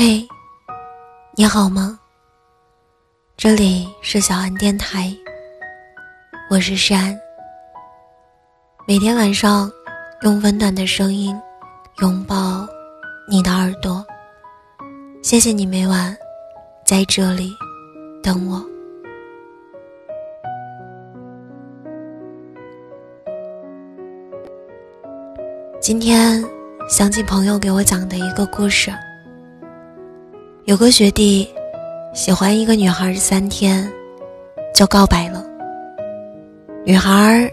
嘿，你好吗？这里是小安电台，我是山。每天晚上用温暖的声音拥抱你的耳朵，谢谢你每晚在这里等我。今天想起朋友给我讲的一个故事。有个学弟喜欢一个女孩三天，就告白了。女孩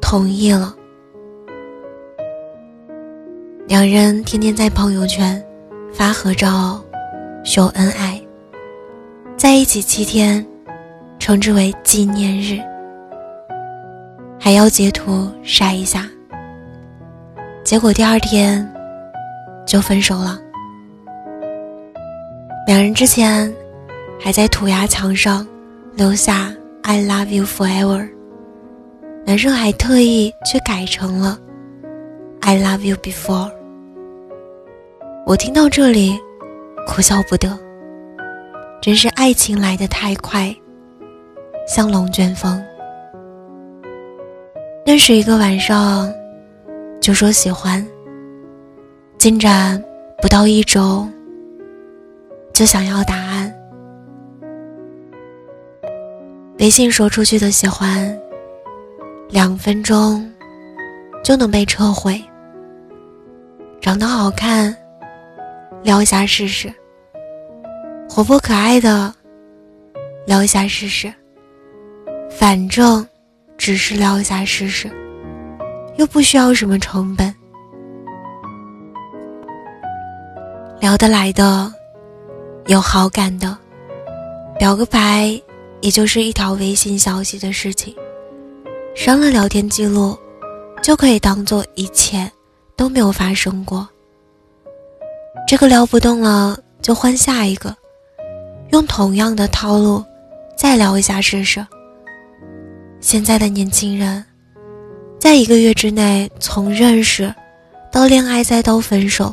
同意了，两人天天在朋友圈发合照秀恩爱，在一起七天，称之为纪念日，还要截图晒一下。结果第二天就分手了。两人之前还在涂鸦墙上留下 “I love you forever”，男生还特意去改成了 “I love you before”。我听到这里，哭笑不得，真是爱情来得太快，像龙卷风。认识一个晚上就说喜欢，进展不到一周。就想要答案。微信说出去的喜欢，两分钟就能被撤回。长得好看，撩一下试试；活泼可爱的，撩一下试试。反正只是撩一下试试，又不需要什么成本，聊得来的。有好感的，表个白，也就是一条微信消息的事情，删了聊天记录，就可以当做一切都没有发生过。这个聊不动了，就换下一个，用同样的套路再聊一下试试。现在的年轻人，在一个月之内从认识到恋爱再到分手，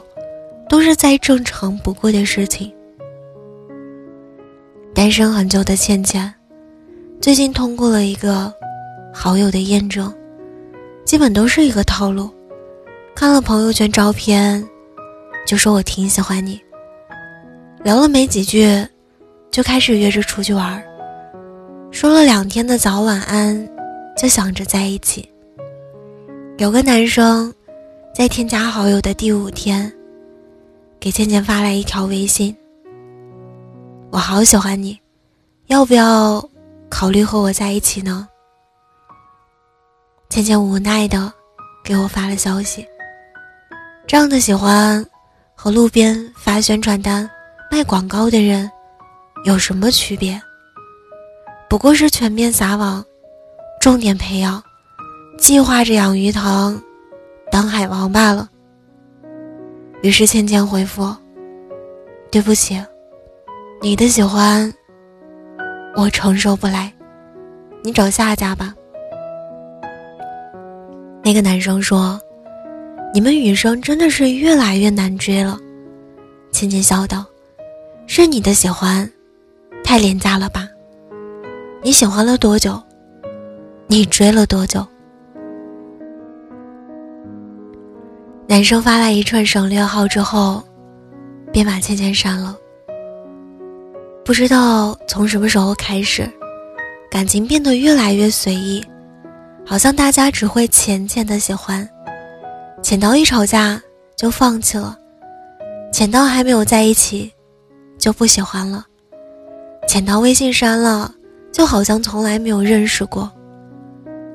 都是再正常不过的事情。单身很久的倩倩，最近通过了一个好友的验证，基本都是一个套路。看了朋友圈照片，就说我挺喜欢你。聊了没几句，就开始约着出去玩说了两天的早晚安，就想着在一起。有个男生，在添加好友的第五天，给倩倩发来一条微信。我好喜欢你，要不要考虑和我在一起呢？倩倩无奈的给我发了消息。这样的喜欢，和路边发宣传单、卖广告的人有什么区别？不过是全面撒网，重点培养，计划着养鱼塘，当海王罢了。于是倩倩回复：“对不起。”你的喜欢，我承受不来，你找下家吧。那个男生说：“你们女生真的是越来越难追了。”倩倩笑道：“是你的喜欢，太廉价了吧？你喜欢了多久？你追了多久？”男生发来一串省略号之后，便把倩倩删了。不知道从什么时候开始，感情变得越来越随意，好像大家只会浅浅的喜欢，浅到一吵架就放弃了，浅到还没有在一起就不喜欢了，浅到微信删了，就好像从来没有认识过。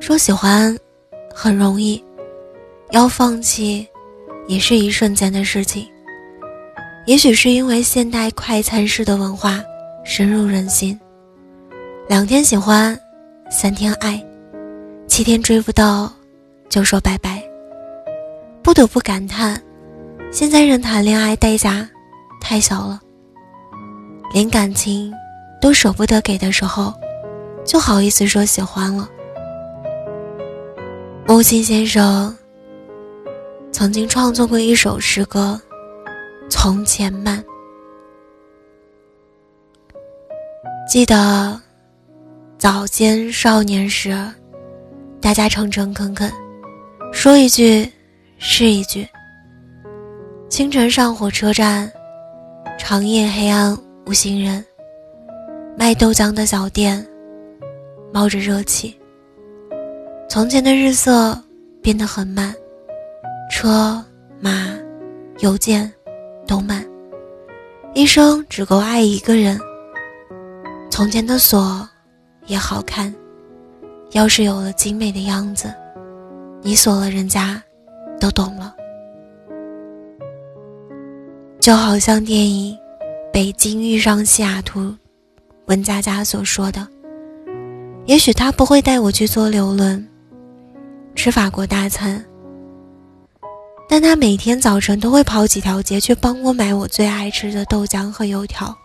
说喜欢很容易，要放弃也是一瞬间的事情。也许是因为现代快餐式的文化。深入人心。两天喜欢，三天爱，七天追不到，就说拜拜。不得不感叹，现在人谈恋爱代价太小了，连感情都舍不得给的时候，就好意思说喜欢了。木心先生曾经创作过一首诗歌《从前慢》，记得早先少年时，大家诚诚恳恳，说一句是一句。清晨上火车站，长夜黑暗无行人。卖豆浆的小店，冒着热气。从前的日色变得很慢，车马邮件都慢，一生只够爱一个人。从前的锁也好看，钥匙有了精美的样子，你锁了，人家都懂了。就好像电影《北京遇上西雅图》。文佳佳所说的，也许他不会带我去坐游轮，吃法国大餐，但他每天早晨都会跑几条街去帮我买我最爱吃的豆浆和油条。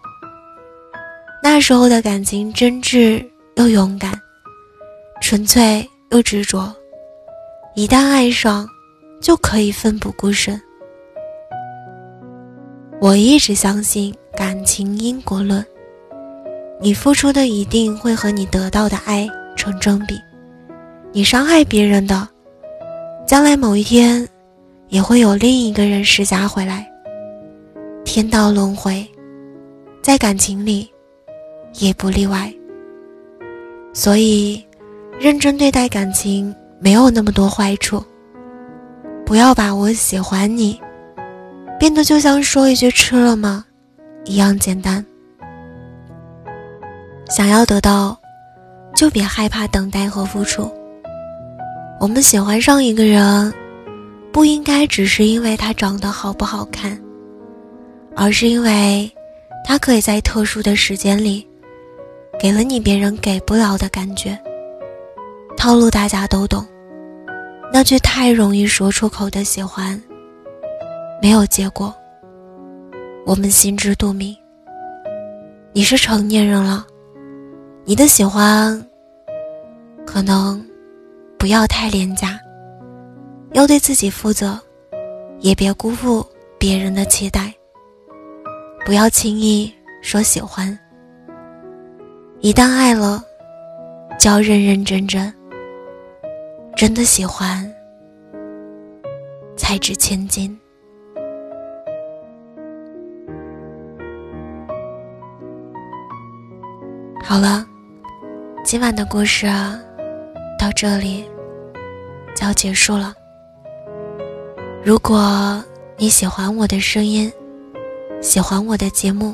那时候的感情真挚又勇敢，纯粹又执着，一旦爱上，就可以奋不顾身。我一直相信感情因果论。你付出的一定会和你得到的爱成正比，你伤害别人的，将来某一天，也会有另一个人施加回来。天道轮回，在感情里，也不例外。所以，认真对待感情没有那么多坏处。不要把我喜欢你，变得就像说一句“吃了吗”一样简单。想要得到，就别害怕等待和付出。我们喜欢上一个人，不应该只是因为他长得好不好看，而是因为他可以在特殊的时间里，给了你别人给不了的感觉。套路大家都懂，那句太容易说出口的喜欢，没有结果。我们心知肚明。你是成年人了。你的喜欢，可能不要太廉价，要对自己负责，也别辜负别人的期待。不要轻易说喜欢，一旦爱了，就要认认真真。真的喜欢，才值千金。好了。今晚的故事到这里就要结束了。如果你喜欢我的声音，喜欢我的节目，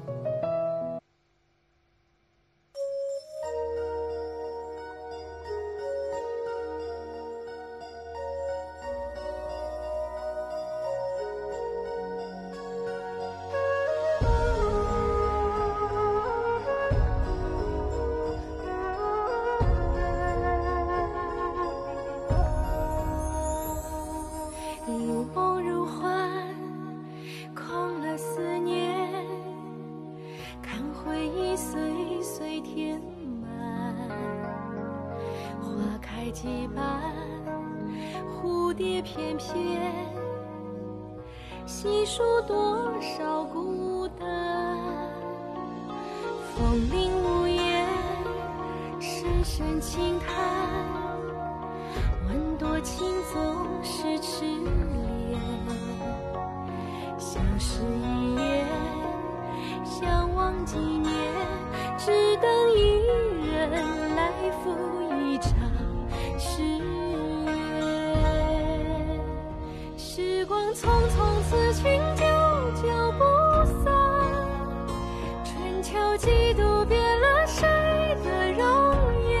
如梦如幻空了思念看回忆岁岁填满花开几瓣蝴蝶翩翩细数多少孤单风铃无言声声轻叹。一眼，相望几年，只等一人来赴一场誓约。时光。匆匆，此情久久不散。春秋几度，变了谁的容颜？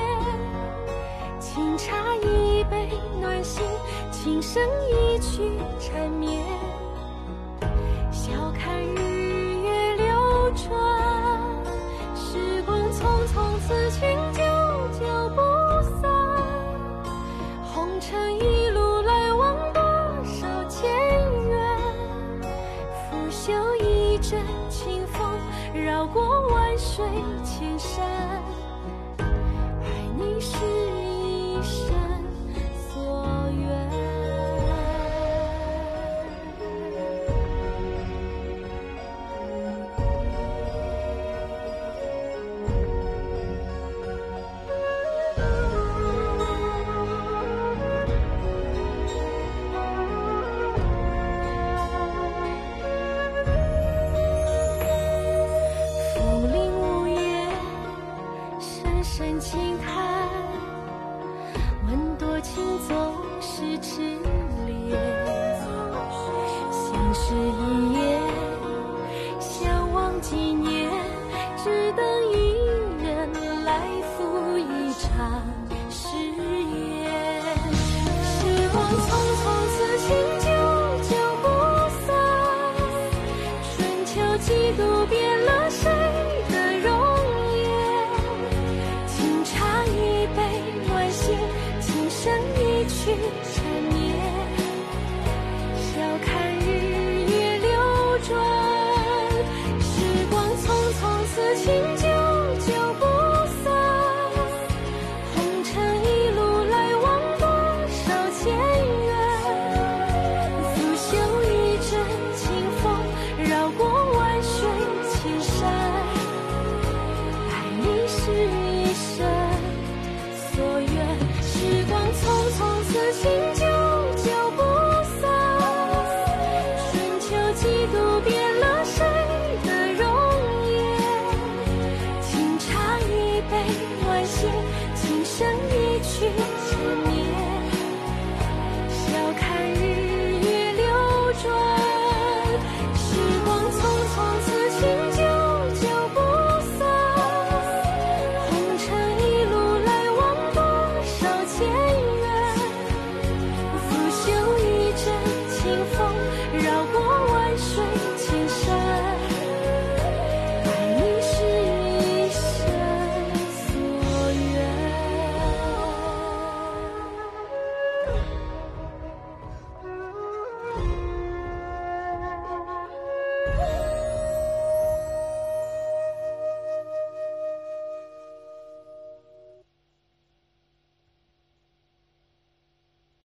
清茶一杯，暖心；轻声一曲，缠绵。生一曲缠绵